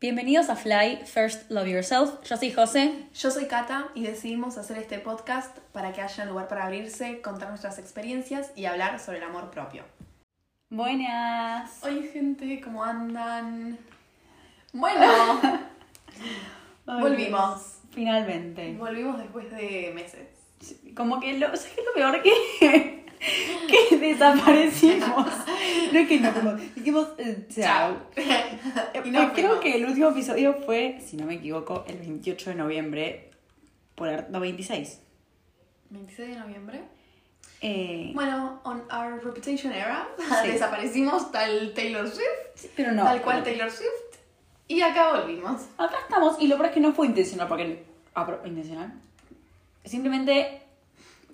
Bienvenidos a Fly First Love Yourself. Yo soy José. Yo soy Kata y decidimos hacer este podcast para que haya lugar para abrirse, contar nuestras experiencias y hablar sobre el amor propio. Buenas. Oye gente, ¿cómo andan? Bueno, volvimos. Finalmente. Volvimos después de meses. Como que lo, ¿sabes qué es lo peor que, que desaparecimos? No es que no, como dijimos eh, chao. Y no Eh, Creo fuimos. que el último episodio fue, si no me equivoco, el 28 de noviembre. Por el- no, 26. 26 de noviembre. Eh, Bueno, on our reputation era, Sí. desaparecimos tal Taylor Swift, sí, pero no. tal cual Taylor Swift, y acá volvimos. Acá estamos, y lo peor es que no fue intencional, porque. ¿Intencional? Simplemente.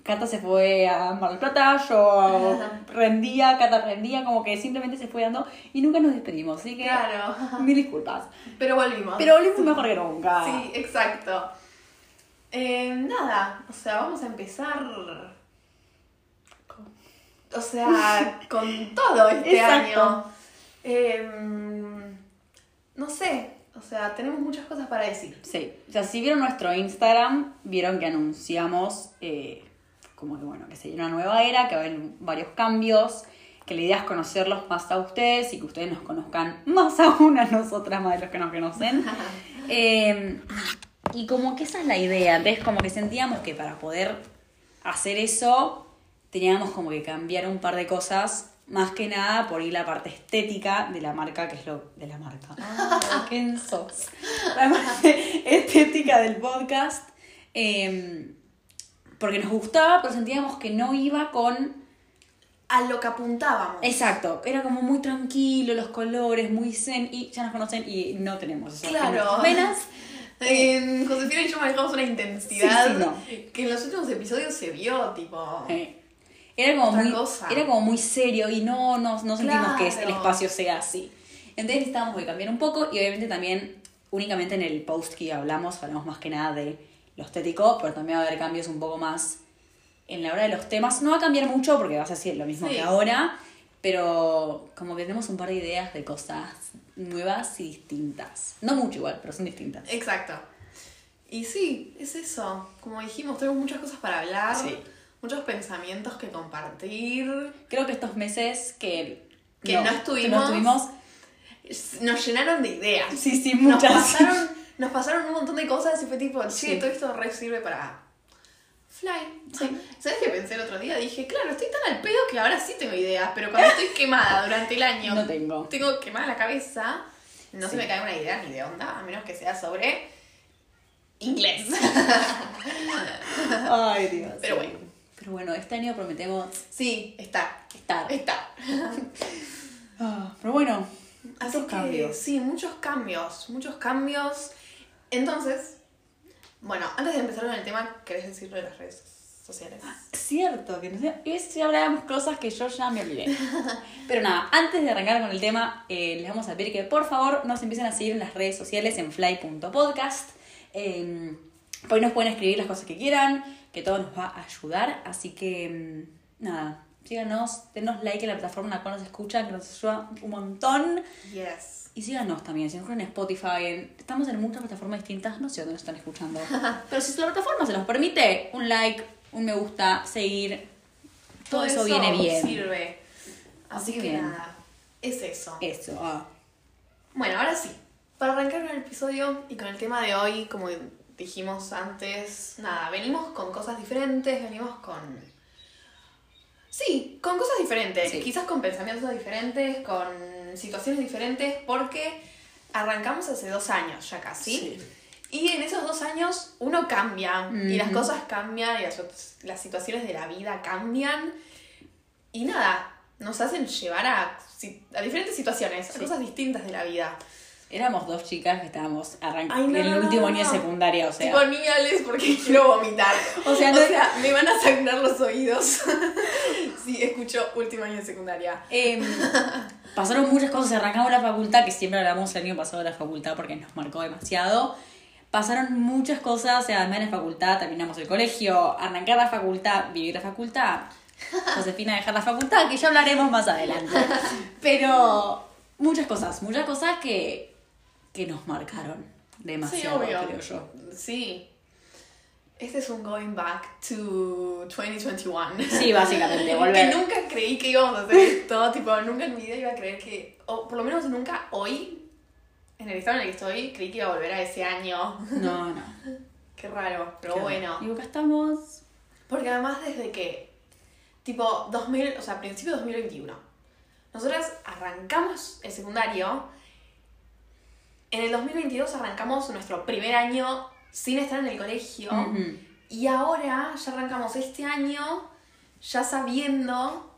Cata se fue a Mar del Plata, yo rendía, Cata rendía, como que simplemente se fue dando y nunca nos despedimos, así que Claro, mil disculpas. pero volvimos. Pero volvimos mejor que nunca. Sí, exacto. Eh, nada, o sea, vamos a empezar. O sea, con todo este Exacto. año. Eh, no sé, o sea, tenemos muchas cosas para decir. Sí, o sea, si vieron nuestro Instagram, vieron que anunciamos eh, como que bueno, que se viene una nueva era, que va a haber varios cambios, que la idea es conocerlos más a ustedes y que ustedes nos conozcan más aún a nosotras, más de los que nos conocen. Eh, y como que esa es la idea, entonces como que sentíamos que para poder hacer eso teníamos como que cambiar un par de cosas, más que nada por ir la parte estética de la marca, que es lo de la marca. Ah, ¿Quién sos? La parte estética del podcast. eh, porque nos gustaba, pero sentíamos que no iba con A lo que apuntábamos. Exacto, era como muy tranquilo, los colores, muy zen, y ya nos conocen y no tenemos eso. Claro. venas. En Josefina y yo manejamos una intensidad Sí, sí, no. que en los últimos episodios se vio, tipo. Eh, Era como, muy, cosa. era como muy serio y no, no, no sentimos que el espacio sea así. Entonces necesitábamos que cambiar un poco y obviamente también, únicamente en el post que hablamos, hablamos más que nada de lo estético, pero también va a haber cambios un poco más en la hora de los temas. No va a cambiar mucho porque va a ser lo mismo Sí. que ahora, pero como que tenemos un par de ideas de cosas nuevas y distintas. No mucho igual, pero son distintas. Exacto. Y sí, es eso. Como dijimos, tenemos muchas cosas para hablar, Sí. muchos pensamientos que compartir. Creo que estos meses que, Que no estuvimos, que no estuvimos Es- Nos llenaron de ideas. Sí, sí, Nos muchas. pasaron, nos pasaron un montón de cosas y fue tipo, Sí. todo esto re sirve para Fly. Sí. ¿Sabes qué pensé el otro día? Dije, claro, estoy tan al pedo que ahora sí tengo ideas, pero cuando estoy quemada durante el año, No tengo. tengo quemada la cabeza, no se me cae una idea ni de onda, a menos que sea sobre inglés. Ay, Dios. Pero bueno. Pero bueno, este año prometemos sí, está. estar. Está. Ah, pero bueno, Así muchos que, cambios. Sí, muchos cambios, muchos cambios. Entonces, bueno, antes de empezar con el tema, ¿querés decirlo de las redes sociales? Cierto, que no sé, hablábamos cosas que yo ya me olvidé. Pero nada, antes de arrancar con el tema, eh, les vamos a pedir que por favor nos empiecen a seguir en las redes sociales en fly.podcast. Eh, por ahí nos pueden escribir las cosas que quieran, que todo nos va a ayudar. Así que mm, nada, síganos, denos like en la plataforma en la cual nos escuchan, que nos ayuda un montón. Yes. Y síganos también, si nos en Spotify, en- estamos en muchas plataformas distintas, no sé dónde nos están escuchando. Pero si la plataforma se los permite, un like, un me gusta, seguir, todo, eso, viene bien. sirve. Así Así que bien. nada, es eso. Eso, ah. Bueno, ahora sí. Para arrancar con el episodio y con el tema de hoy, como dijimos antes, nada, venimos con cosas diferentes, venimos con... Sí, con cosas diferentes, Sí. quizás con pensamientos diferentes, con situaciones diferentes, porque arrancamos hace dos años ya casi. Sí. Y en esos dos años uno cambia y las cosas cambian y las, las situaciones de la vida cambian. Y nada, nos hacen llevar a, a diferentes situaciones, Sí. a cosas distintas de la vida. Éramos dos chicas que estábamos arrancando no, en el último no, año de secundaria, o sea. Tipo, ni me hables porque quiero vomitar. O sea, no- me van a sangrar los oídos si escucho último año de secundaria. em, pasaron muchas cosas, arrancamos la facultad, que siempre hablamos el año pasado de la facultad porque nos marcó demasiado. Pasaron muchas cosas, o sea, además de la facultad, terminamos el colegio, arrancar la facultad, vivir la facultad, Josefina dejar la facultad, que ya hablaremos más adelante. Pero muchas cosas, muchas cosas que que nos marcaron demasiado, sí, obvio. creo yo. Sí. Este es un going back to 2021. Sí, básicamente, que volver. nunca creí que íbamos a hacer esto, tipo, nunca en mi vida iba a creer que, o por lo menos nunca hoy, en el estado en el que estoy, creí que iba a volver a ese año. No, no. Qué raro, pero Qué bueno. Y acá estamos. Porque además desde que, tipo, 2000, o sea, principio de 2021, nosotras arrancamos el secundario, en el 2022 arrancamos nuestro primer año sin estar en el colegio, y ahora ya arrancamos este año ya sabiendo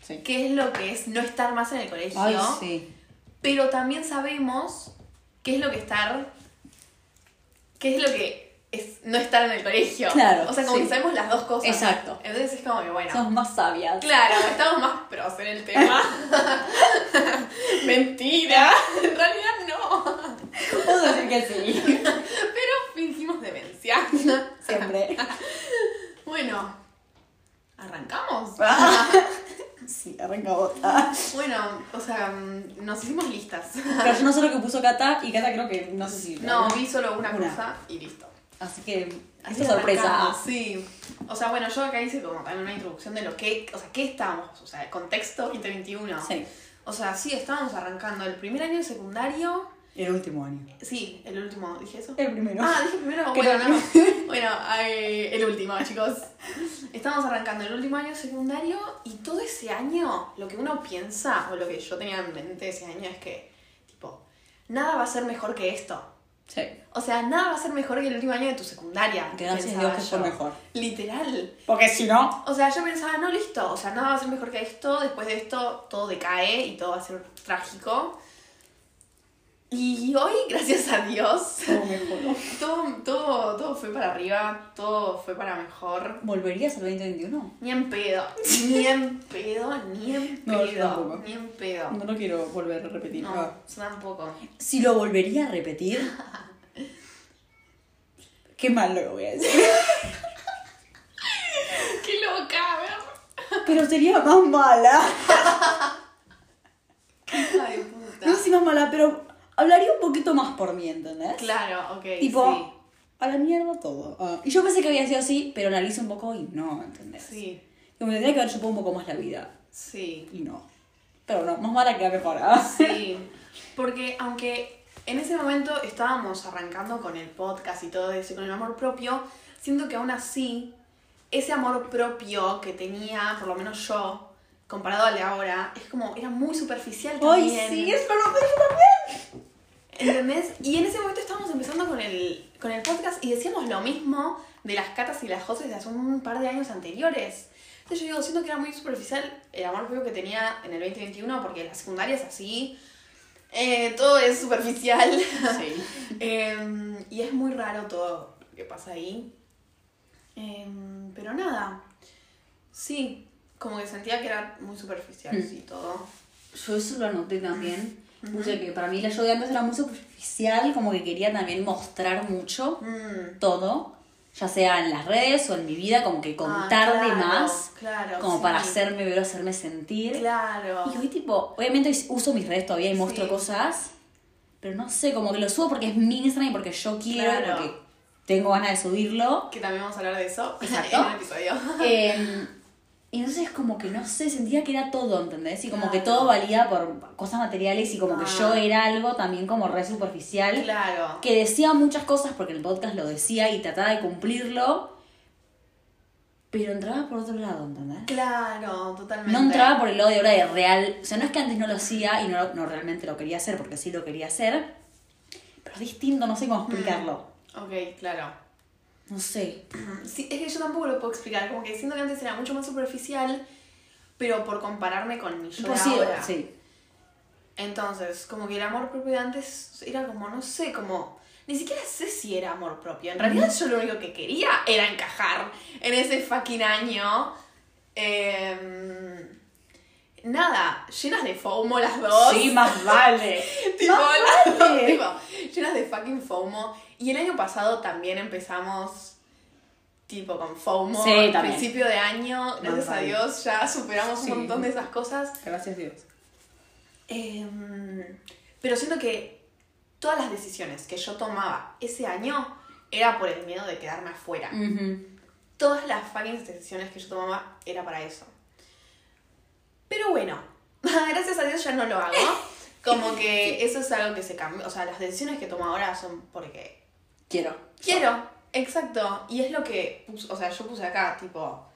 Sí. qué es lo que es no estar más en el colegio, Ay, sí. pero también sabemos qué es lo que estar, qué es lo que es no estar en el colegio. Claro, O sea, como sí. que sabemos las dos cosas. Exacto. Entonces es como que, bueno. Somos más sabias. Claro, estamos más pros en el tema. Mentira. En realidad no. Puedo decir que sí. Pero fingimos demencia. Siempre. Bueno, ¿arrancamos? Sí, arranca otra. Bueno, o sea, mm, nos hicimos listas. Pero yo no sé lo que puso Cata y Cata creo que no sé si. No, vi solo una, Una. cosa y listo. Así que. Así sorpresa. arrancamos, Sí. O sea, bueno, yo acá hice como también una introducción de lo que, o sea, ¿qué estábamos? O sea, el contexto 2021. Sí. O sea, sí, estábamos arrancando el primer año de secundario. El último año. Sí, el último, ¿dije eso? El primero. Ah, dije primero, bueno, no. Bueno, ay, el último, chicos. Estamos arrancando el último año secundario y todo ese año, lo que uno piensa, o lo que yo tenía en mente ese año es que, tipo, nada va a ser mejor que esto. Sí. O sea, nada va a ser mejor que el último año de tu secundaria. Gracias a Dios que fue mejor. Literal. Porque si no. O sea, yo pensaba, no, listo, o sea, nada va a ser mejor que esto, después de esto todo decae y todo va a ser trágico. Y hoy, gracias a Dios, Todo todo, todo, todo fue para arriba, todo fue para mejor. ¿Volverías al 2021? Ni en pedo, ni en pedo, ni en No, yo pedo, tampoco. ni en pedo. No lo quiero volver a repetir. No, Ah. yo tampoco. Si lo volvería a repetir. Qué mal lo voy a decir. ¡Qué loca! ¿verdad? Pero sería más mala. ¡Qué hija de puta! No sé si más mala, pero hablaría un poquito más por mí, ¿entendés? Claro, ok, Tipo, sí. a la mierda todo. Ah, Y yo pensé que había sido así, pero analizo un poco y no, ¿entendés? Sí, Como tendría que haber chupado un poco más la vida. sí. Y no. Pero no, más mala que la mejor. Sí, porque aunque en ese momento estábamos arrancando con el podcast y todo eso, con el amor propio, siento que aún así, ese amor propio que tenía, por lo menos yo, comparado al de ahora, es como, era muy superficial Ay, también. sí, eso lo yo también. ¿Entendés? Y en ese momento estábamos empezando con el, con el podcast y decíamos lo mismo de las catas y las joses de hace un par de años anteriores. Entonces yo digo, siento que era muy superficial el amor propio que tenía en el 2021 porque la secundaria es así, eh, todo es superficial. Sí. Em, y es muy raro todo lo que pasa ahí. Em, pero nada, sí, como que sentía que era muy superficial, Mm. sí, todo. Yo eso lo anoté también. Puse que para mí la yo de antes era muy superficial, como que quería también mostrar mucho Mm. todo, ya sea en las redes o en mi vida, como que contar Ah, de más, claro, como sí. para hacerme ver o hacerme sentir. Claro. Y hoy tipo, obviamente uso mis redes todavía y muestro Sí. cosas, pero no sé, como que lo subo porque es mi Instagram y porque yo quiero, Claro. porque tengo ganas de subirlo. Que también vamos a hablar de eso Exacto. en un episodio. Eh, y entonces como que no sé, sentía que era todo, ¿entendés? Y como que todo valía por cosas materiales y como que Ah. yo era algo también como re superficial. Claro. Que decía muchas cosas porque el podcast lo decía y trataba de cumplirlo, pero entraba por otro lado, ¿entendés? Claro, totalmente. No entraba por el lado de hora de real. O sea, no es que antes no lo hacía y no, no realmente lo quería hacer, porque sí lo quería hacer. Pero es distinto, no sé cómo explicarlo. Ok, claro. No sé. Sí, es que yo tampoco lo puedo explicar. Como que siento que antes era mucho más superficial, pero por compararme con mi yo de Imposible. ahora. Sí. Entonces, como que el amor propio de antes era como, no sé, como... Ni siquiera sé si era amor propio. En realidad yo lo único que quería era encajar en ese fucking año. Em, nada, llenas de FOMO las dos. Sí, más vale. tipo, Más las dos, vale. tipo, llenas de fucking FOMO. Y el año pasado también empezamos tipo con FOMO. Sí, al también. principio de año, gracias a. Dios, ya superamos Sí. un montón de esas cosas. Gracias a Dios. Em, pero siento que todas las decisiones que yo tomaba ese año era por el miedo de quedarme afuera. Todas las fucking decisiones que yo tomaba era para eso. Pero bueno, gracias a Dios ya no lo hago. Como que eso es algo que se cambió. O sea, las decisiones que tomo ahora son porque Quiero. quiero. Exacto. Y es lo que puse, o sea, yo puse acá, tipo.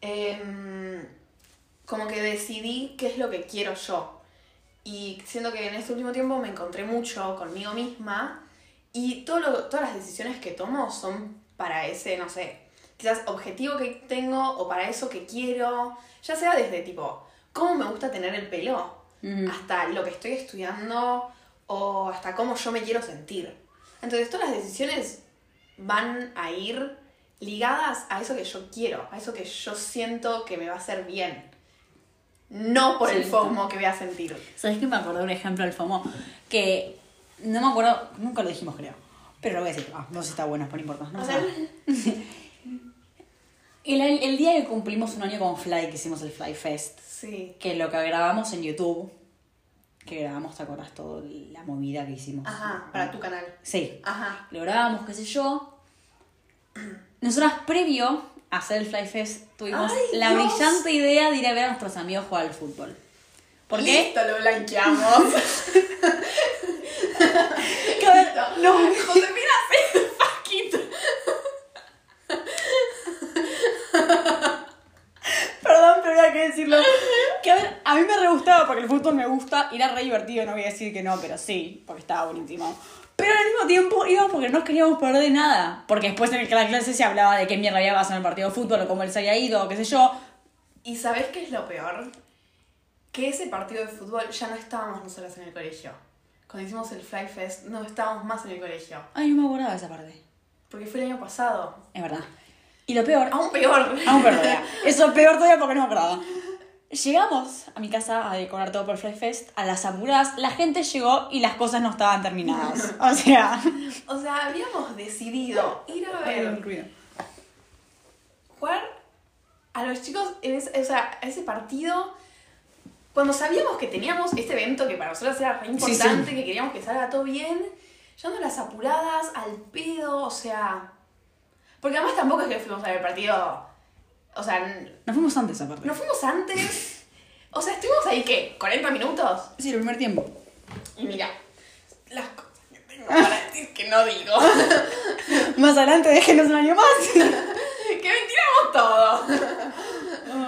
em, como que decidí qué es lo que quiero yo. Y siento que en este último tiempo me encontré mucho conmigo misma. Y todo lo- todas las decisiones que tomo son para ese, no sé, quizás objetivo que tengo o para eso que quiero. Ya sea desde tipo, cómo me gusta tener el pelo, hasta lo que estoy estudiando o hasta cómo yo me quiero sentir. Entonces todas las decisiones van a ir ligadas a eso que yo quiero, a eso que yo siento que me va a hacer bien. No por el Sí. FOMO que voy a sentir. ¿Sabes qué me acordé de un ejemplo del FOMO? Que no me acuerdo, nunca lo dijimos, creo. Pero lo voy a decir. Ah, no sé si está bueno, pero no importa. No A pasa ver. nada. El, el- día que cumplimos un año con Fly, que hicimos el Fly Fest, Sí. que lo que grabamos en YouTube, que grabamos, ¿te acuerdas? Toda la movida que hicimos. Ajá, para tu canal. Sí. Ajá. Lo grabamos, qué sé yo. Nosotras, previo a hacer el Fly Fest, tuvimos ¡Ay, la Dios! brillante idea de ir a ver a nuestros amigos jugar al fútbol. ¿Por qué? Listo, lo blanqueamos. Que, a ver, no, Josefina, hace faquito. Perdón, pero había que decirlo. Que a ver, a mí me re gustaba porque el fútbol me gusta y era re divertido, no voy a decir que no, pero sí, porque estaba buenísimo. Pero al mismo tiempo íbamos porque no queríamos perder de nada. Porque después en la clase se hablaba de qué mierda había pasado en el partido de fútbol o cómo él se había ido o qué sé yo. ¿Y sabés qué es lo peor? Que ese partido de fútbol ya no estábamos nosotras en el colegio. Cuando hicimos el Fly Fest, no estábamos más en el colegio. Ay, no me acordaba esa parte. Porque fue el año pasado. Es verdad. Y lo peor, Aún peor. aún peor todavía. Eso peor todavía porque no me acordaba. Llegamos a mi casa a decorar todo por Fly Fest, a las apuradas, la gente llegó y las cosas no estaban terminadas. O sea. O sea, habíamos decidido ir a ver, jugar a los chicos en ese, o sea, a ese partido. Cuando sabíamos que teníamos este evento que para nosotros era re importante, sí. que queríamos que salga todo bien, llevando las apuradas, al pedo, o sea. Porque además tampoco es que fuimos a ver el partido. O sea, Nos fuimos antes aparte. nos fuimos antes. O sea, estuvimos ahí, ¿qué? ¿40 minutos? Sí, el primer tiempo. Y mira, las cosas que tengo para decir que no digo. Más adelante déjenos un año más. que mentiramos todo.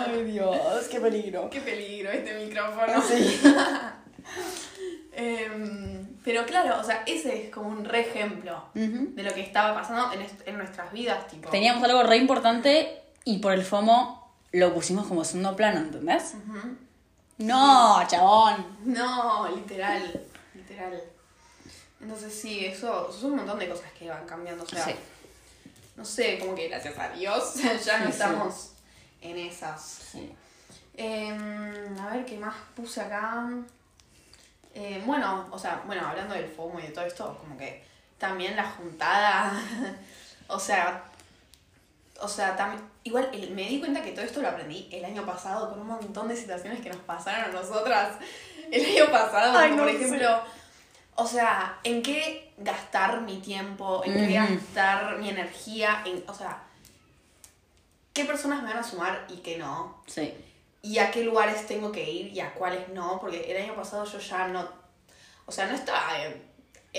Ay, Dios, qué peligro. Qué peligro este micrófono. Sí. Em, pero claro, o sea, ese es como un re ejemplo de lo que estaba pasando en, en nuestras vidas, tipo. Teníamos algo re importante y por el FOMO lo pusimos como segundo plano, ¿entendés? No, chabón. No, literal, literal. Entonces sí, eso, son un montón de cosas que van cambiando, o sea, Sí. no sé, como que gracias a Dios ya no Sí, sí. estamos en esas. Sí. Em, a ver qué más puse acá. Eh, bueno, o sea, bueno, hablando del FOMO y de todo esto, como que también la juntada. o sea, o sea, tam- igual el- me di cuenta que todo esto lo aprendí el año pasado con un montón de situaciones que nos pasaron a nosotras el año pasado. Ay, como no por sé. ejemplo, o sea, en qué gastar mi tiempo, en qué gastar mi energía, en, o sea, qué personas me van a sumar y qué no Sí. y a qué lugares tengo que ir y a cuáles no, porque el año pasado yo ya no, o sea, no estaba eh,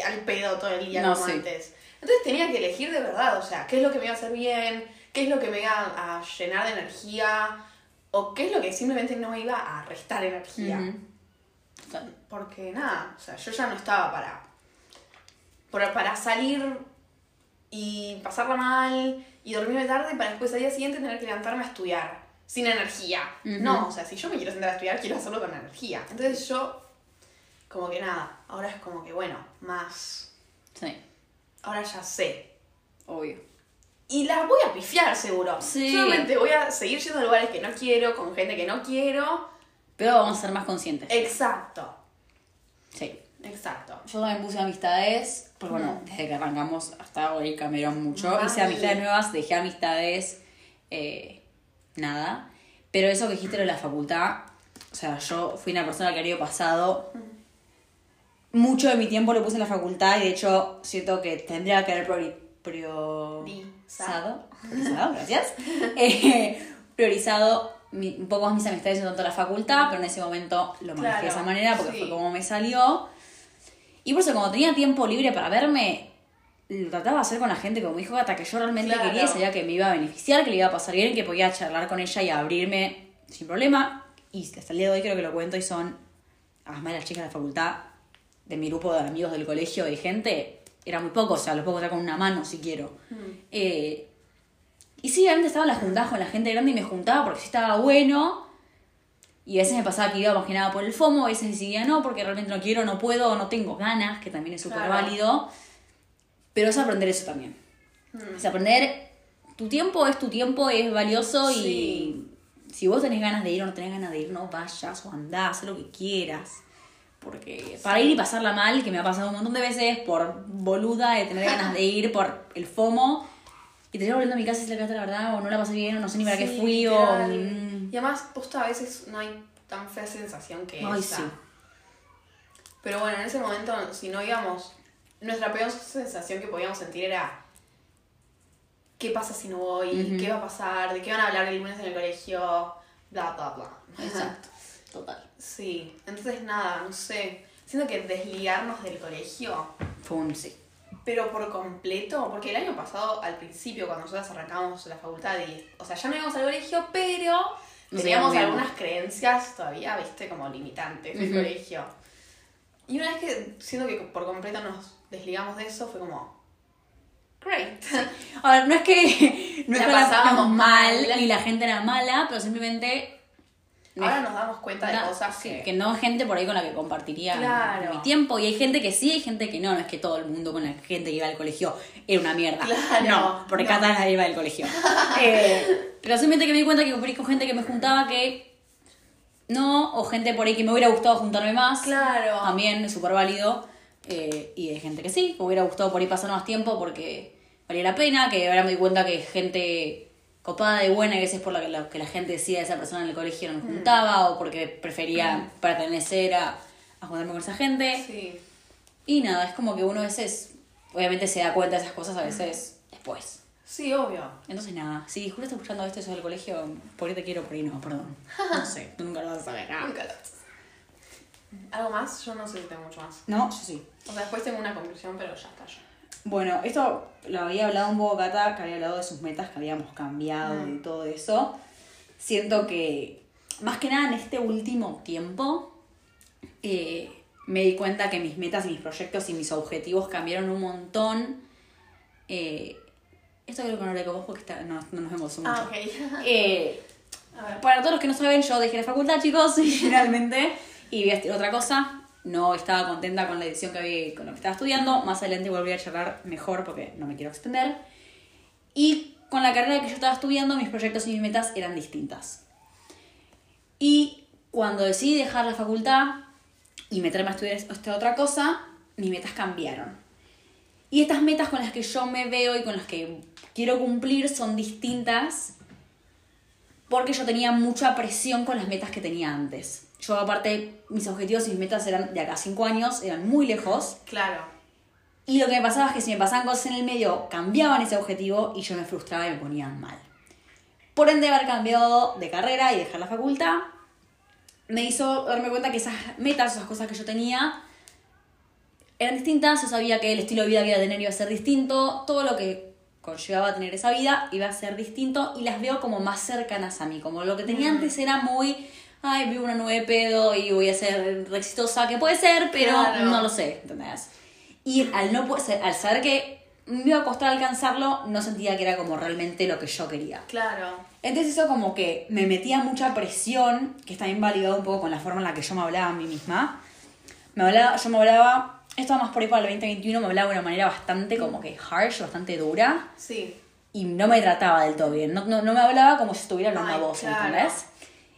al pedo todo el día No, como sí. antes. Entonces tenía que elegir de verdad, o sea, qué es lo que me iba a hacer bien, qué es lo que me iba a llenar de energía, o qué es lo que simplemente no me iba a restar energía. Ujú. Porque nada, o sea, yo ya no estaba para, para, para salir y pasarla mal y dormirme tarde para después al día siguiente tener que levantarme a estudiar sin energía. No, o sea, si yo me quiero sentar a estudiar, quiero hacerlo con energía. Entonces yo, como que nada, ahora es como que bueno, más, Sí. ahora ya sé. Obvio. Y las voy a pifiar seguro. Sí. Solamente voy a seguir yendo a lugares que no quiero, con gente que no quiero. Pero vamos a ser más conscientes. Exacto, Sí. exacto. Yo también puse amistades, porque bueno, desde que arrancamos hasta hoy cambiaron mucho. Hice amistades nuevas, dejé amistades, eh, nada. Pero eso que dijiste lo de la facultad, o sea, yo fui una persona que el año pasado mucho de mi tiempo lo puse en la facultad y de hecho siento que tendría que haber priori- priorizado, priorizado, gracias, Eh, priorizado mi- un poco más mis amistades en tanto la facultad, pero en ese momento lo manejé Claro, de esa manera porque sí. fue como me salió. Y por eso, como tenía tiempo libre para verme, lo trataba de hacer con la gente como dijo Gata, que yo realmente Claro. quería y sabía que me iba a beneficiar, que le iba a pasar bien, que podía charlar con ella y abrirme sin problema. Y hasta el día de hoy creo que lo cuento y son, además de las chicas de la facultad, de mi grupo de amigos del colegio, de gente, era muy poco, o sea, los puedo contar con una mano si quiero. Eh, y sí, realmente estaba en las juntadas con la gente grande y me juntaba porque sí estaba bueno. Y a veces me pasaba que iba más que nada por el FOMO, a veces decidía no, porque realmente no quiero, no puedo, no tengo ganas, que también es súper Claro. válido. Pero es aprender eso también. Mm. Es aprender, tu tiempo es tu tiempo, es valioso Sí. y si vos tenés ganas de ir o no tenés ganas de ir, no vayas o andás, haz lo que quieras. Porque para ir y pasarla mal, que me ha pasado un montón de veces por boluda de tener ganas de ir, por el FOMO, y te llevo volviendo a mi casa y se la la verdad, o no la pasé bien, o no sé ni para qué fui, o... mm, Y además, posta, a veces no hay tan fea sensación que Ay, esa. sí. Pero bueno, en ese momento, si no íbamos, nuestra peor sensación que podíamos sentir era ¿qué pasa si no voy? ¿Qué va a pasar? ¿De qué van a hablar el lunes en el colegio? Bla, bla, bla. Exacto, total. Sí, entonces nada, no sé. Siento que desligarnos del colegio, Fue un sí. pero por completo, porque el año pasado, al principio, cuando nosotros arrancamos la facultad, y, o sea, ya no íbamos al colegio, pero teníamos algunas creencias todavía, viste, como limitantes del colegio. Y una vez que siento que por completo nos desligamos de eso, fue como, great. A ver, no es que no La pasábamos mal, mal. ni la gente era mala, pero simplemente... Ahora nos damos cuenta de No, cosas sí, que... que no gente por ahí con la que compartiría Claro. mi tiempo. Y hay gente que sí, hay gente que no. No es que todo el mundo con la gente que iba al colegio era una mierda. Claro, No, porque no. Cata nadie iba al colegio. Eh, pero simplemente que me di cuenta que con gente que me juntaba que no, o gente por ahí que me hubiera gustado juntarme más. Claro. También es súper válido. Eh, y hay gente que sí, que me hubiera gustado por ahí pasar más tiempo porque valía la pena, que ahora me di cuenta que gente copada de buena, y a veces por la que la, que la gente decía de esa persona en el colegio no me juntaba, o porque prefería pertenecer a, a juntarme con esa gente. Sí. Y nada, es como que uno a veces, obviamente se da cuenta de esas cosas a veces después. Sí, obvio. Entonces nada, si Julio está escuchando esto y del colegio, ¿por qué te quiero? Por ahí no, perdón. No sé, tú nunca lo vas a saber. ah. Nunca lo ¿Algo más? Yo no sé si tengo mucho más. No, yo sí. O sea, después tengo una conclusión, pero ya está. ya. Bueno, esto lo había hablado un poco Cata, que había hablado de sus metas que habíamos cambiado y todo eso. Siento que, más que nada en este último tiempo, eh, me di cuenta que mis metas y mis proyectos y mis objetivos cambiaron un montón. Eh, esto creo que no lo con vos porque está- no, no nos vemos mucho. Ah, ok. Eh, para todos los que no saben, yo dejé la facultad, chicos, finalmente, y voy a otra cosa. No estaba contenta con la edición que había, con lo que estaba estudiando. Más adelante volví a charlar mejor porque no me quiero extender. Y con la carrera que yo estaba estudiando, mis proyectos y mis metas eran distintas. Y cuando decidí dejar la facultad y meterme a estudiar esta otra cosa, mis metas cambiaron. Y estas metas con las que yo me veo y con las que quiero cumplir son distintas porque yo tenía mucha presión con las metas que tenía antes. Yo aparte, mis objetivos y mis metas eran de acá a 5 años, eran muy lejos. Claro. Y lo que me pasaba es que si me pasaban cosas en el medio, cambiaban ese objetivo y yo me frustraba y me ponía mal. Por ende, haber cambiado de carrera y dejar la facultad, me hizo darme cuenta que esas metas, esas cosas que yo tenía, eran distintas. Yo sabía que el estilo de vida que iba a tener iba a ser distinto. Todo lo que conllevaba a tener esa vida iba a ser distinto y las veo como más cercanas a mí. Como lo que tenía Mm. antes era muy, ay, vivo una nube de pedo y voy a ser re exitosa, que puede ser, pero Claro. no lo sé, ¿entendés? Y al, no, al saber que me iba a costar alcanzarlo, no sentía que era como realmente lo que yo quería. Claro. Entonces eso como que me metía mucha presión, que está bien validado un poco con la forma en la que yo me hablaba a mí misma. Me hablaba, yo me hablaba, esto más por ahí para el 2021, me hablaba de una manera bastante como que harsh, bastante dura, Sí. y no me trataba del todo bien. No, no, no me hablaba como si estuviera hablando Ay, a vos, claro. ¿entendés?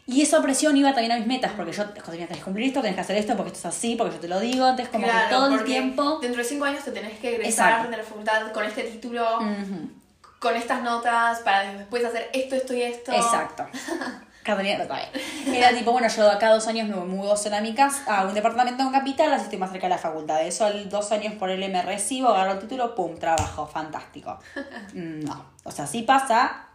Y esa presión iba también a mis metas, porque yo tenía que cumplir esto, tenés que hacer esto, porque esto es así, porque yo te lo digo, entonces como claro, que todo el tiempo... Dentro de cinco años te tenés que egresar Exacto. de la facultad con este título, con estas notas, para después hacer esto, esto y esto. Exacto. Catalina. Era tipo, bueno, yo acá dos años me mudo sola a mi casa, a un departamento en capital, así estoy más cerca de la facultad. De eso, dos años por él me recibo, agarro el título, pum, trabajo, fantástico. Mm, No, o sea, sí pasa,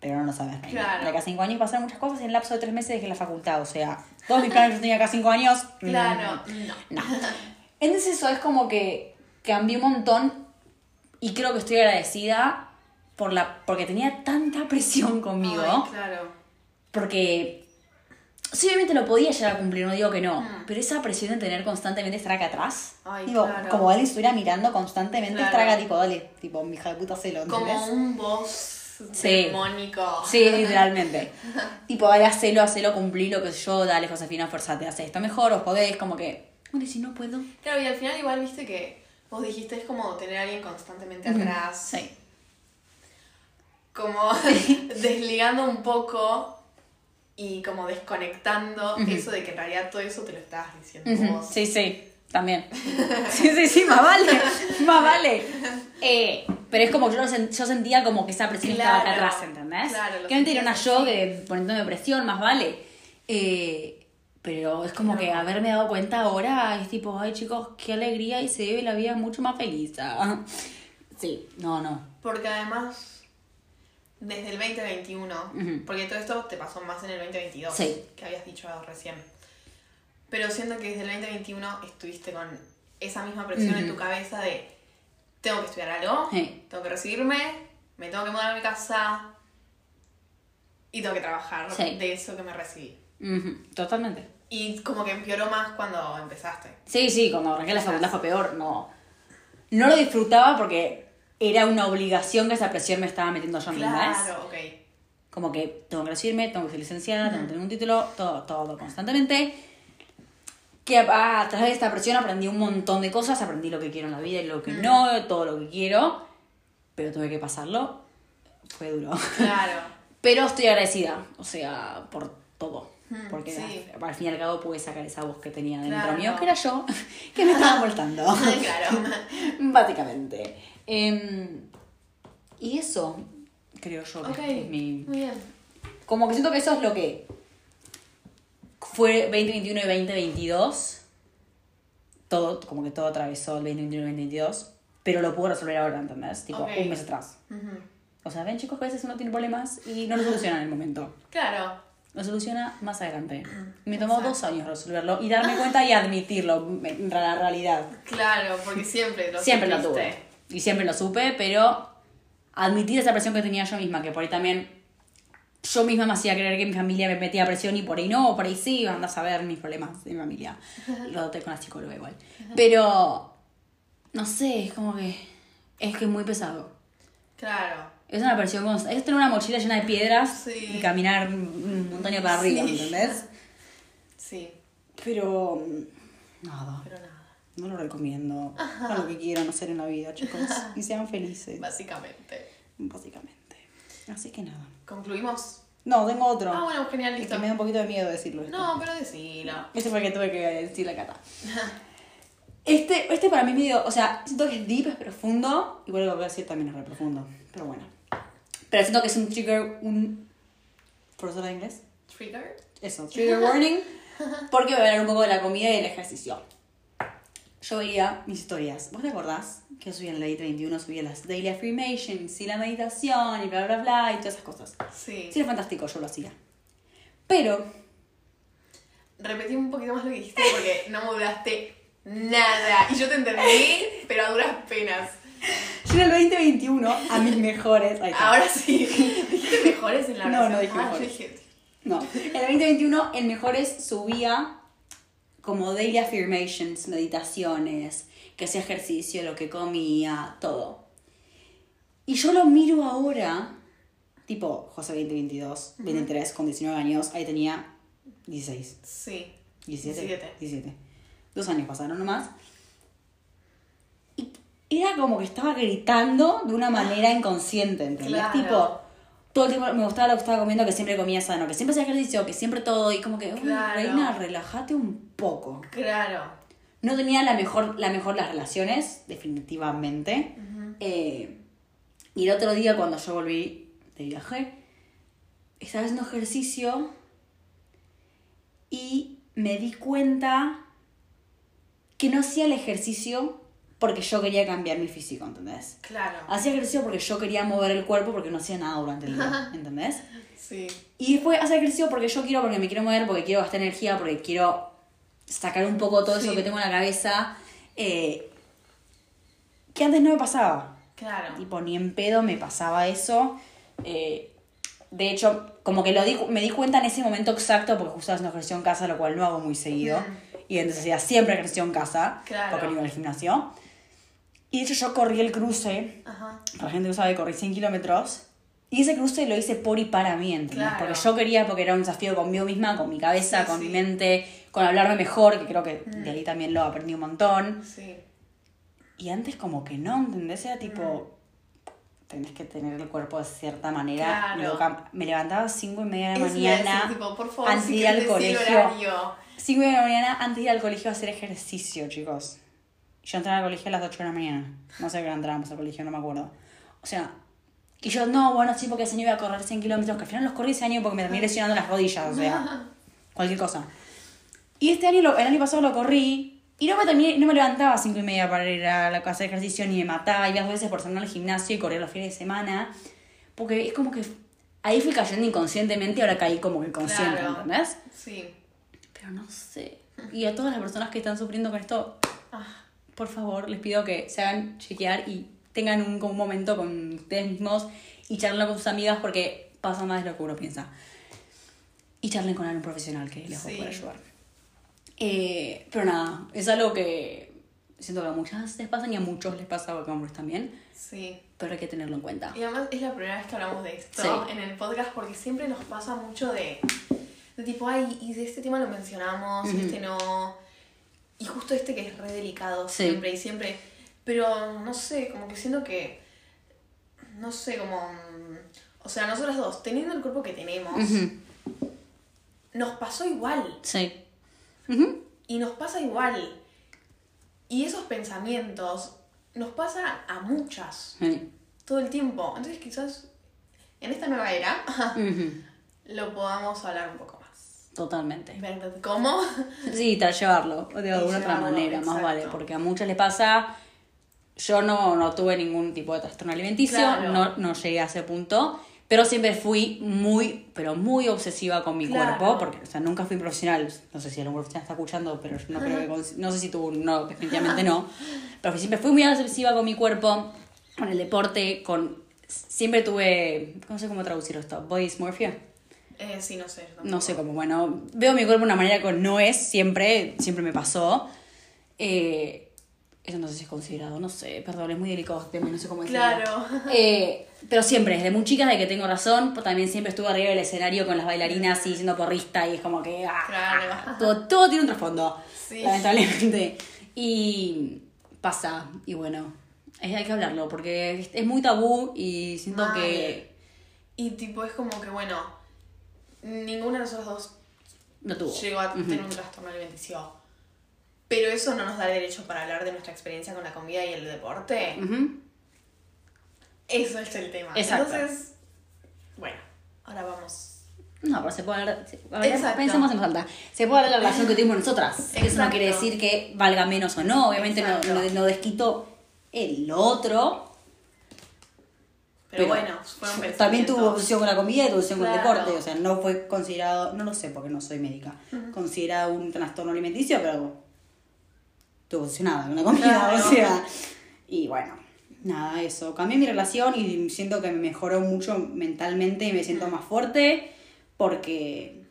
pero no lo sabes. Claro. De acá a cinco años pasaron muchas cosas y en el lapso de tres meses dejé la facultad. O sea, todos mis planes que yo tenía acá cinco años. Claro, no. no. Entonces eso es como que cambié un montón y creo que estoy agradecida por la, porque tenía tanta presión conmigo. Ay, claro. Porque sí, obviamente lo podía llegar a cumplir, no digo que no. Mm. Pero esa presión de tener constantemente estar acá atrás. Ay, digo, claro. como alguien estuviera mirando constantemente, Claro. estar acá tipo, dale, tipo, mi hija de puta celo. Como un boss Sí. demónico. Sí, literalmente. tipo, dale, hacelo, hacelo, cumplir lo que yo, dale, Josefina, forzate, hace esto mejor, os podés, como que, bueno, y si no puedo. Claro, y al final igual viste que vos dijiste es como tener a alguien constantemente atrás. Sí. Como desligando un poco y como desconectando eso de que en realidad todo eso te lo estabas diciendo vos. Sí, sí, también. Sí, sí, sí, más vale, más vale. Eh, pero es como que yo, lo sen- yo sentía como que esa presión estaba acá Claro, atrás, ¿entendés? claro, que mentira, era una yo que poniéndome presión, más vale. Eh, pero es como que Claro. haberme dado cuenta ahora es tipo, ay chicos, qué alegría y se vive la vida mucho más feliz. ah. Sí, no, no. Porque además, desde el 2021, Ujú. porque todo esto te pasó más en el 2022, Sí. que habías dicho recién. Pero siento que desde el 2021 estuviste con esa misma presión en Ujú. tu cabeza de tengo que estudiar algo, tengo que recibirme, me tengo que mudar a mi casa y tengo que trabajar Sí. de eso que me recibí. Totalmente. Y como que empeoró más cuando empezaste. Sí, sí, cuando arranqué la facultad fue peor, no. No lo disfrutaba porque era una obligación que esa presión me estaba metiendo yo misma. Claro, ok. Como que tengo que recibirme, tengo que ser licenciada, tengo que tener un título, todo, todo constantemente. Que a, a través de esta presión aprendí un montón de cosas, aprendí lo que quiero en la vida y lo que no, todo lo que quiero, pero tuve que pasarlo. Fue duro. Claro. Pero estoy agradecida, o sea, por todo. Mm, Porque sí. al, al fin y al cabo pude sacar esa voz que tenía dentro Claro. mío, que era yo, que me estaba molestando. claro. Básicamente. Em, y eso, creo yo que es mi... muy bien. Como que siento que eso es lo que fue 2021 y 2022. Todo, como que todo atravesó el 2021 y 2022. Pero lo puedo resolver ahora, ¿entendés? Tipo, Ok. un mes atrás. Ujú. O sea, ven chicos que a veces uno tiene problemas y no lo soluciona en el momento. Claro. Lo soluciona más adelante. Me tomó Exacto. dos años resolverlo y darme cuenta y admitirlo en la realidad. Claro, porque siempre lo Siempre lo supiste. tuve. Y siempre lo supe, pero admitir esa presión que tenía yo misma, que por ahí también yo misma me hacía creer que mi familia me metía presión y por ahí no, por ahí sí, andas a ver mis problemas de mi familia. Lo noté con la psicóloga igual. Pero, no sé, es como que es que es muy pesado. Claro. Es una presión constante. Es tener una mochila llena de piedras Sí. y caminar un montaña para arriba, Sí. ¿entendés? Sí, Pero, nada, pero nada. no lo recomiendo. Hagan lo que quieran hacer en la vida, chicos. Y sean felices. Básicamente. Básicamente. Así que nada. ¿Concluimos? No, tengo otro. Ah, bueno, genial, listo. que me da un poquito de miedo decirlo. esto. No, pero decilo. Ese fue el que tuve que decir la cata. Este, este para mí es medio, o sea, siento que es deep, es profundo. Igual lo que voy a decir también es re profundo. Pero bueno. Pero siento que es un trigger, un... ¿Profesora de inglés? ¿Trigger? Eso, trigger warning. Porque voy a hablar un poco de la comida y del ejercicio. Yo veía mis historias. ¿Vos te acordás que yo subía en el 2021, subía las daily affirmations y la meditación y bla bla bla y todas esas cosas? Sí. Sí, era fantástico, yo lo hacía. Pero, Repetí un poquito más lo que dijiste porque no me duraste nada. Y yo te entendí, pero a duras penas. yo en el 2021, a mis mejores. Ahora sí. ¿Dijiste mejores en la No, oración? no dije Ah, yo mejores. dije- No, en el 2021, en mejores subía como daily affirmations, meditaciones, que hacía ejercicio, lo que comía, todo. Y yo lo miro ahora, tipo José 2022, 23, con 19 años, ahí tenía 16. Sí. 17. 17. 17. Dos años pasaron nomás. Y era como que estaba gritando de una manera inconsciente, ¿entendés? Claro. Tipo, todo el tiempo me gustaba lo que estaba comiendo, que siempre comía sano, que siempre hacía ejercicio, que siempre todo, y como que, "Uy, Claro. reina, relájate un poco. Claro. No tenía la mejor, la mejor las relaciones, definitivamente. Eh, y el otro día cuando yo volví de viaje, estaba haciendo ejercicio y me di cuenta que no hacía el ejercicio porque yo quería cambiar mi físico, ¿entendés? Claro. Hacía ejercicio porque yo quería mover el cuerpo porque no hacía nada durante el día, ¿entendés? Sí. Y después hacer ejercicio porque yo quiero, porque me quiero mover, porque quiero gastar energía, porque quiero sacar un poco todo eso que tengo en la cabeza, eh, que antes no me pasaba. Claro. Tipo, ni en pedo me pasaba eso. Eh, de hecho, como que lo di, me di cuenta en ese momento exacto porque justo haciendo ejercicio en casa, lo cual no hago muy seguido. Y entonces hacía siempre ejercicio en casa, Claro. porque no iba al gimnasio. Y de hecho yo corrí el cruce, Ajá. la gente que sabe, corrí 100 kilómetros. Y ese cruce lo hice por y para mí, ¿entendés? Claro. Porque yo quería, porque era un desafío conmigo misma, con mi cabeza, Sí, con sí. mi mente, con hablarme mejor, que creo que de ahí también lo aprendí un montón. Sí. Y antes como que no, ¿entendés? Era tipo, tenés que tener el cuerpo de cierta manera. Claro. Me levantaba a 5 y media de la Eso iba a decir, mañana, tipo, por favor, antes si de ir al colegio. horario. 5 y media de la mañana antes de ir al colegio a hacer ejercicio, chicos. Yo entraba al colegio a las 8 de la mañana. No sé qué hora entrábamos al colegio, no me acuerdo. O sea, y yo, no, bueno, sí, porque ese año iba a correr 100 kilómetros, que al final los corrí ese año porque me terminé lesionando las rodillas, o sea, cualquier cosa. Y este año, lo- el año pasado lo corrí y no me, terminé- no me levantaba a 5 y media para ir a la casa de ejercicio ni me mataba. Iba dos veces por semana al gimnasio y corría los fines de semana. Porque es como que ahí fui cayendo inconscientemente y ahora caí como que consciente, Claro. ¿entendés? Sí. Pero no sé. Y a todas las personas que están sufriendo con esto, Ah, por favor, les pido que se hagan chequear y tengan un, un momento con ustedes mismos y charlen con sus amigas porque pasa más de lo que uno piensa. Y charlen con alguien profesional que les va a Sí. poder ayudar. Eh, pero nada, es algo que siento que a muchas les pasa y a muchos les pasa porque a hombres también, sí. pero hay que tenerlo en cuenta. Y además es la primera vez que hablamos de esto Sí. en el podcast porque siempre nos pasa mucho de, de tipo, ay, y de este tema lo mencionamos, este no. Y justo este que es re delicado Sí. siempre y siempre. Pero no sé, como que siento que. No sé, como. O sea, nosotras dos, teniendo el cuerpo que tenemos, nos pasó igual. Sí. Y nos pasa igual. Y esos pensamientos nos pasa a muchas Sí. todo el tiempo. Entonces quizás en esta nueva era lo podamos hablar un poco más. Totalmente. ¿Ver cómo? Sí, tal llevarlo de alguna otra manera, más vale, porque a muchas les pasa. Yo no, no tuve ningún tipo de trastorno alimenticio, Claro. no, no llegué a ese punto, pero siempre fui muy, pero muy obsesiva con mi Claro. cuerpo, porque, o sea, nunca fui profesional. No sé si algún profesional está escuchando, pero yo no creo que, no sé si tú, no, definitivamente no. Pero siempre fui muy obsesiva con mi cuerpo, con el deporte, con. Siempre tuve. No sé cómo traducir esto, body dysmorphia. Eh, sí, no sé. No sé cómo, bueno, veo mi cuerpo de una manera que no es, siempre, siempre me pasó. Eh, eso no sé si es considerado, no sé, perdón, es muy delicado este tema, no sé cómo decirlo. Claro. Eh, pero siempre, desde muy chica, de que tengo razón, pues también siempre estuve arriba del escenario con las bailarinas y siendo porrista y es como que... ah, Claro. todo, todo tiene un trasfondo, Sí. lamentablemente. Y pasa, y bueno, hay que hablarlo porque es, es muy tabú y siento que Y tipo, es como que, bueno, ninguna de nosotros dos no tuvo. llegó a tener un trastorno alimenticio. Pero eso no nos da derecho para hablar de nuestra experiencia con la comida y el deporte. Ujú. Eso es el tema. Exacto. Entonces, bueno, ahora vamos. No, pero se puede hablar. Exacto. pensemos en voz alta. Se puede hablar de la relación que tuvimos nosotras. Eso no Exacto. quiere decir que valga menos o no. Obviamente no, Exacto. no, no desquito el otro. Pero, bueno, fueron también tuvo obsesión con la comida y tuvo obsesión con el deporte. O sea, no fue considerado, no lo sé porque no soy médica, considerado un trastorno alimenticio, pero estuvo obsesionada con la comida. Claro. O sea, y bueno, nada, eso. Cambié mi relación y siento que me mejoró mucho mentalmente y me siento más fuerte porque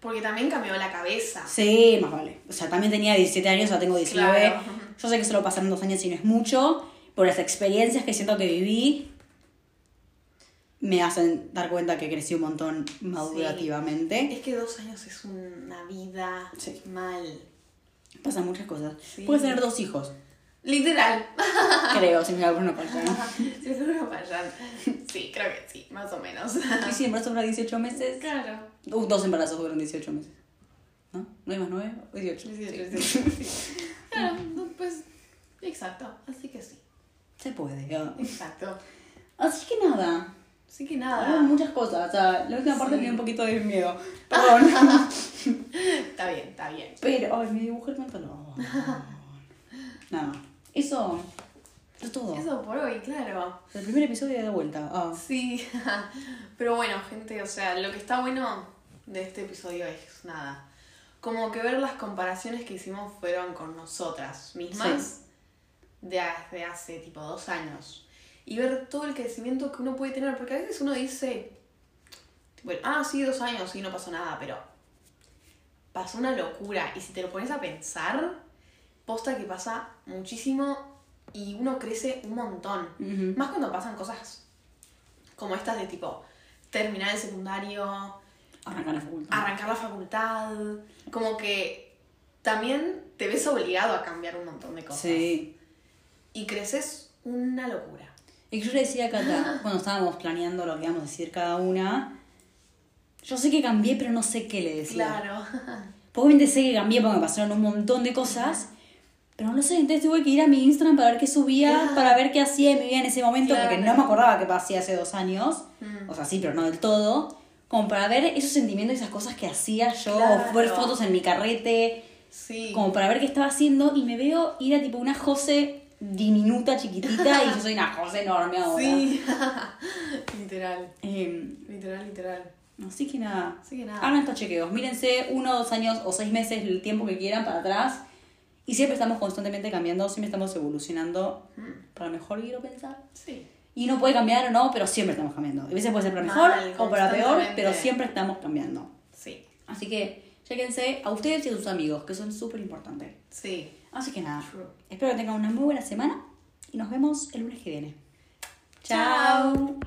Porque también cambió la cabeza. Sí, más vale. O sea, también tenía 17 años, ahora tengo 19. Claro. Yo sé que solo pasaron dos años y no es mucho, pero las experiencias que siento que viví me hacen dar cuenta que crecí un montón madurativamente. Es que dos años es una vida Sí. mal. Pasan muchas cosas. Sí. Puedes tener dos hijos, Literal. creo, si me da una pantalla. Sí, creo que vayan. Sí, creo que sí, más o menos. Y si embarazo dura 18 meses, Claro. uh, dos embarazos duran 18 meses. ¿No? ¿No hay más 9? 18. Sí, sí, Sí. Claro, pues. Exacto. Así que sí. Se puede. ya. Exacto. Así que nada, Así que Hablamos nada. muchas cosas. O sea, la última parte Sí. me dio un poquito de miedo. Perdón. Está bien, está bien. Pero, ay, me dibujé el pantalón. Nada. Eso. Es todo. Eso por hoy, claro. El primer episodio de vuelta. Ah. Sí. Pero bueno, gente, o sea, lo que está bueno de este episodio es nada. Como que ver las comparaciones que hicimos fueron con nosotras mismas de hace, hace tipo dos años. Y ver todo el crecimiento que uno puede tener. Porque a veces uno dice, tipo, ah, sí, dos años, sí, no pasó nada, pero pasó una locura. Y si te lo pones a pensar, posta que pasa muchísimo y uno crece un montón. Más cuando pasan cosas como estas de tipo terminar el secundario, Arrancar la facultad. arrancar la facultad, como que también te ves obligado a cambiar un montón de cosas. Sí. Y creces una locura. Y que yo le decía a Cata, cuando estábamos planeando lo que íbamos a decir cada una, yo sé que cambié, pero no sé qué le decía. Claro. Porque Obviamente sé que cambié porque me pasaron un montón de cosas, pero no sé, entonces tuve que ir a mi Instagram para ver qué subía, Claro. para ver qué hacía en mi vida en ese momento, porque no me acordaba qué hacía hace dos años, Mm. o sea, sí, pero no del todo, como para ver esos sentimientos y esas cosas que hacía yo, Claro. o ver fotos en mi carrete, Sí. como para ver qué estaba haciendo, y me veo ir a tipo una José diminuta, chiquitita, y yo soy una José enorme ahora. Sí. literal. Eh, Literal, literal. así que nada. Así que nada. Hagan estos chequeos. Mírense uno, dos años o seis meses, el tiempo que quieran para atrás. Y siempre estamos constantemente cambiando, siempre estamos evolucionando para mejor, quiero pensar. Sí. Y no puede cambiar o no, pero siempre estamos cambiando. A veces puede ser para mejor Mal, o para peor, pero siempre estamos cambiando. Sí. Así que, chéquense a ustedes y a sus amigos, que son súper importantes. Sí. Así que nada, True. espero que tengan una muy buena semana y nos vemos el lunes que viene. Chao.